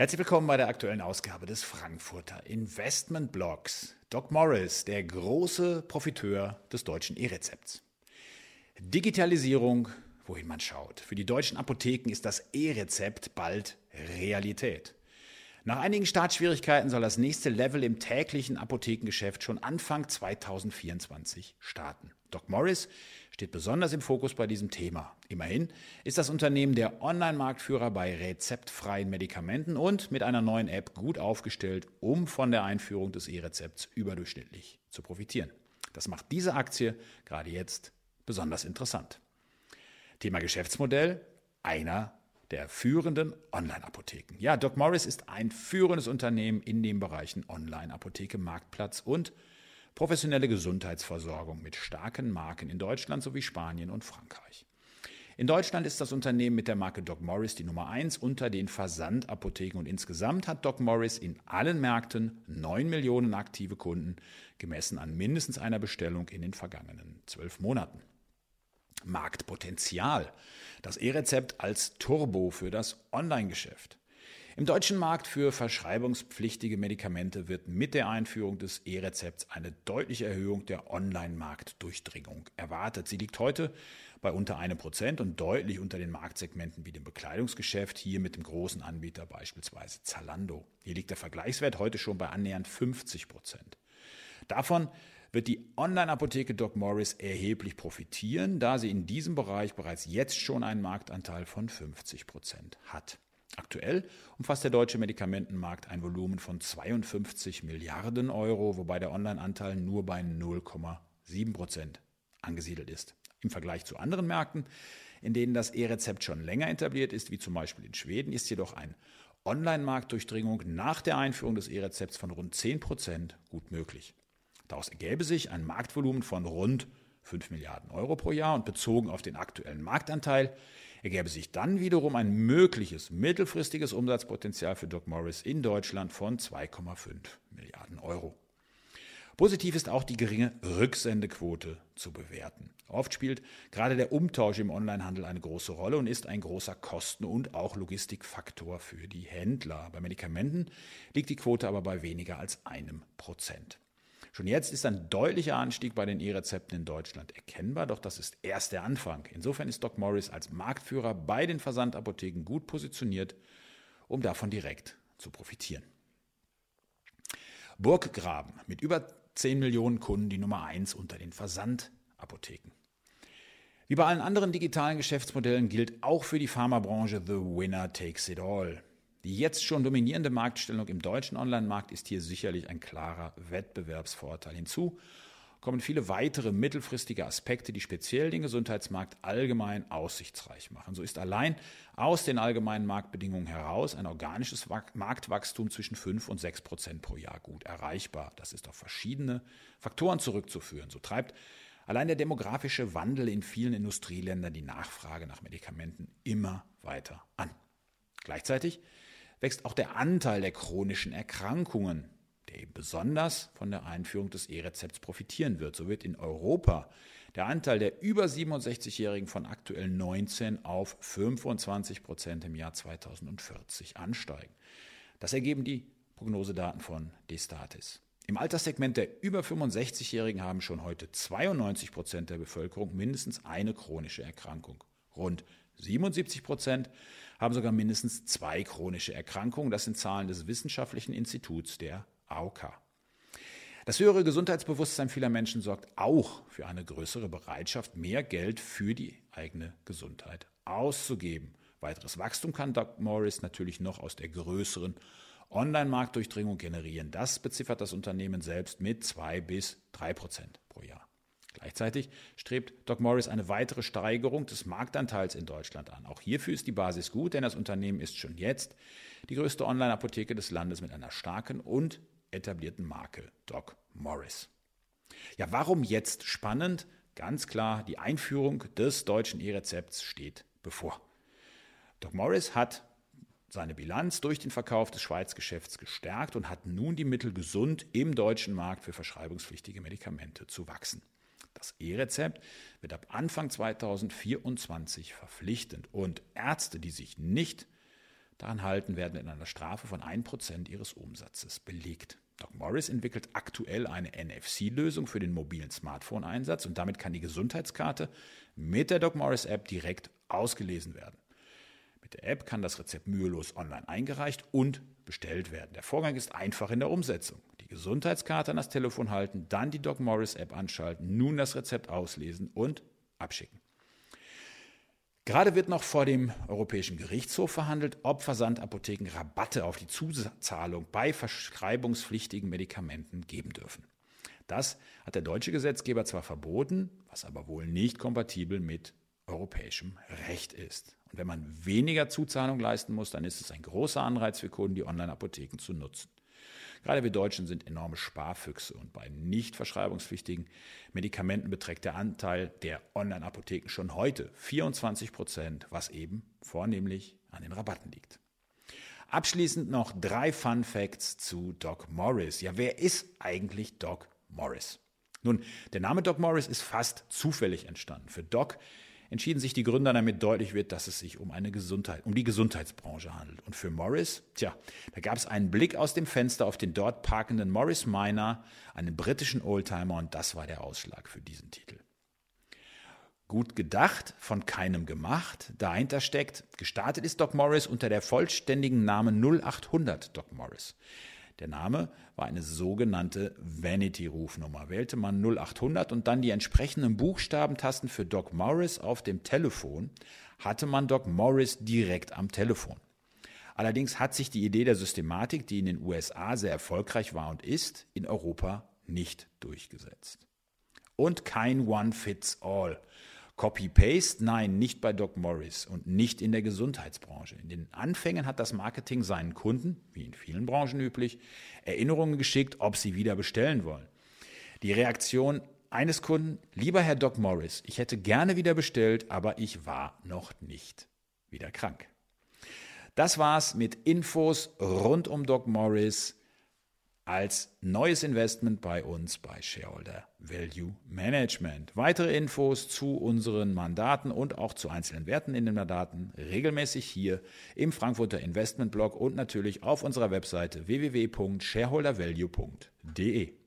Herzlich willkommen bei der aktuellen Ausgabe des Frankfurter Investment Blogs. Doc Morris, der große Profiteur des deutschen E-Rezepts. Digitalisierung, wohin man schaut. Für die deutschen Apotheken ist das E-Rezept bald Realität. Nach einigen Startschwierigkeiten soll das nächste Level im täglichen Apothekengeschäft schon Anfang 2024 starten. Doc Morris steht besonders im Fokus bei diesem Thema. Immerhin ist das Unternehmen der Online-Marktführer bei rezeptfreien Medikamenten und mit einer neuen App gut aufgestellt, um von der Einführung des E-Rezepts überdurchschnittlich zu profitieren. Das macht diese Aktie gerade jetzt besonders interessant. Thema Geschäftsmodell, einer der führenden Online-Apotheken. Ja, Doc Morris ist ein führendes Unternehmen in den Bereichen Online-Apotheke, Marktplatz und professionelle Gesundheitsversorgung mit starken Marken in Deutschland sowie Spanien und Frankreich. In Deutschland ist das Unternehmen mit der Marke Doc Morris die Nummer eins unter den Versandapotheken und insgesamt hat Doc Morris in allen Märkten 9 Millionen aktive Kunden, gemessen an mindestens einer Bestellung in den vergangenen zwölf Monaten. Marktpotenzial. Das E-Rezept als Turbo für das Online-Geschäft. Im deutschen Markt für verschreibungspflichtige Medikamente wird mit der Einführung des E-Rezepts eine deutliche Erhöhung der Online-Marktdurchdringung erwartet. Sie liegt heute bei unter einem Prozent und deutlich unter den Marktsegmenten wie dem Bekleidungsgeschäft, hier mit dem großen Anbieter beispielsweise Zalando. Hier liegt der Vergleichswert heute schon bei annähernd 50 Prozent. Davon wird die Online-Apotheke Doc Morris erheblich profitieren, da sie in diesem Bereich bereits jetzt schon einen Marktanteil von 50 Prozent hat. Aktuell umfasst der deutsche Medikamentenmarkt ein Volumen von 52 Milliarden Euro, wobei der Online-Anteil nur bei 0,7 Prozent angesiedelt ist. Im Vergleich zu anderen Märkten, in denen das E-Rezept schon länger etabliert ist, wie zum Beispiel in Schweden, ist jedoch ein Online-Marktdurchdringung nach der Einführung des E-Rezepts von rund 10 Prozent gut möglich. Daraus ergäbe sich ein Marktvolumen von rund 5 Milliarden Euro pro Jahr und bezogen auf den aktuellen Marktanteil ergäbe sich dann wiederum ein mögliches mittelfristiges Umsatzpotenzial für Doc Morris in Deutschland von 2,5 Milliarden Euro. Positiv ist auch die geringe Rücksendequote zu bewerten. Oft spielt gerade der Umtausch im Onlinehandel eine große Rolle und ist ein großer Kosten- und auch Logistikfaktor für die Händler. Bei Medikamenten liegt die Quote aber bei weniger als einem Prozent. Schon jetzt ist ein deutlicher Anstieg bei den E-Rezepten in Deutschland erkennbar, doch das ist erst der Anfang. Insofern ist Doc Morris als Marktführer bei den Versandapotheken gut positioniert, um davon direkt zu profitieren. Burggraben mit über 10 Millionen Kunden die Nummer 1 unter den Versandapotheken. Wie bei allen anderen digitalen Geschäftsmodellen gilt auch für die Pharmabranche The Winner Takes It All. Die jetzt schon dominierende Marktstellung im deutschen Online-Markt ist hier sicherlich ein klarer Wettbewerbsvorteil. Hinzu kommen viele weitere mittelfristige Aspekte, die speziell den Gesundheitsmarkt allgemein aussichtsreich machen. So ist allein aus den allgemeinen Marktbedingungen heraus ein organisches Marktwachstum zwischen 5 und 6 Prozent pro Jahr gut erreichbar. Das ist auf verschiedene Faktoren zurückzuführen. So treibt allein der demografische Wandel in vielen Industrieländern die Nachfrage nach Medikamenten immer weiter an. Gleichzeitig wächst auch der Anteil der chronischen Erkrankungen, der eben besonders von der Einführung des E-Rezepts profitieren wird. So wird in Europa der Anteil der über 67-Jährigen von aktuell 19 auf 25 Prozent im Jahr 2040 ansteigen. Das ergeben die Prognosedaten von Destatis. Im Alterssegment der über 65-Jährigen haben schon heute 92 Prozent der Bevölkerung mindestens eine chronische Erkrankung. Rund 77 Prozent haben sogar mindestens zwei chronische Erkrankungen. Das sind Zahlen des Wissenschaftlichen Instituts der AOK. Das höhere Gesundheitsbewusstsein vieler Menschen sorgt auch für eine größere Bereitschaft, mehr Geld für die eigene Gesundheit auszugeben. Weiteres Wachstum kann Doc Morris natürlich noch aus der größeren Online-Marktdurchdringung generieren. Das beziffert das Unternehmen selbst mit zwei bis drei Prozent pro Jahr. Gleichzeitig strebt Doc Morris eine weitere Steigerung des Marktanteils in Deutschland an. Auch hierfür ist die Basis gut, denn das Unternehmen ist schon jetzt die größte Online-Apotheke des Landes mit einer starken und etablierten Marke Doc Morris. Ja, warum jetzt spannend? Ganz klar, die Einführung des deutschen E-Rezepts steht bevor. Doc Morris hat seine Bilanz durch den Verkauf des Schweizgeschäfts gestärkt und hat nun die Mittel gesund im deutschen Markt für verschreibungspflichtige Medikamente zu wachsen. Das E-Rezept wird ab Anfang 2024 verpflichtend und Ärzte, die sich nicht daran halten, werden mit einer Strafe von 1% ihres Umsatzes belegt. Doc Morris entwickelt aktuell eine NFC-Lösung für den mobilen Smartphone-Einsatz und damit kann die Gesundheitskarte mit der Doc Morris App direkt ausgelesen werden. Mit der App kann das Rezept mühelos online eingereicht und bestellt werden. Der Vorgang ist einfach in der Umsetzung. Gesundheitskarte an das Telefon halten, dann die Doc Morris App anschalten, nun das Rezept auslesen und abschicken. Gerade wird noch vor dem Europäischen Gerichtshof verhandelt, ob Versandapotheken Rabatte auf die Zuzahlung bei verschreibungspflichtigen Medikamenten geben dürfen. Das hat der deutsche Gesetzgeber zwar verboten, was aber wohl nicht kompatibel mit europäischem Recht ist. Und wenn man weniger Zuzahlung leisten muss, dann ist es ein großer Anreiz für Kunden, die Online-Apotheken zu nutzen. Gerade wir Deutschen sind enorme Sparfüchse und bei nicht verschreibungspflichtigen Medikamenten beträgt der Anteil der Online-Apotheken schon heute 24 Prozent, was eben vornehmlich an den Rabatten liegt. Abschließend noch drei Fun Facts zu Doc Morris. Ja, wer ist eigentlich Doc Morris? Nun, der Name Doc Morris ist fast zufällig entstanden. Für Doc entschieden sich die Gründer, damit deutlich wird, dass es sich um eine Gesundheit, um die Gesundheitsbranche handelt. Und für Morris, tja, da gab es einen Blick aus dem Fenster auf den dort parkenden Morris Minor, einen britischen Oldtimer, und das war der Ausschlag für diesen Titel. Gut gedacht, von keinem gemacht. Dahinter steckt, gestartet ist Doc Morris unter der vollständigen Name 0800 Doc Morris. Der Name war eine sogenannte Vanity-Rufnummer. Wählte man 0800 und dann die entsprechenden Buchstabentasten für Doc Morris auf dem Telefon, hatte man Doc Morris direkt am Telefon. Allerdings hat sich die Idee der Systematik, die in den USA sehr erfolgreich war und ist, in Europa nicht durchgesetzt. Und kein One-Fits-All. Copy-Paste? Nein, nicht bei Doc Morris und nicht in der Gesundheitsbranche. In den Anfängen hat das Marketing seinen Kunden, wie in vielen Branchen üblich, Erinnerungen geschickt, ob sie wieder bestellen wollen. Die Reaktion eines Kunden, lieber Herr Doc Morris, ich hätte gerne wieder bestellt, aber ich war noch nicht wieder krank. Das war's mit Infos rund um Doc Morris als neues Investment bei uns bei Shareholder Value Management. Weitere Infos zu unseren Mandaten und auch zu einzelnen Werten in den Mandaten regelmäßig hier im Frankfurter Investment Blog und natürlich auf unserer Webseite www.shareholdervalue.de.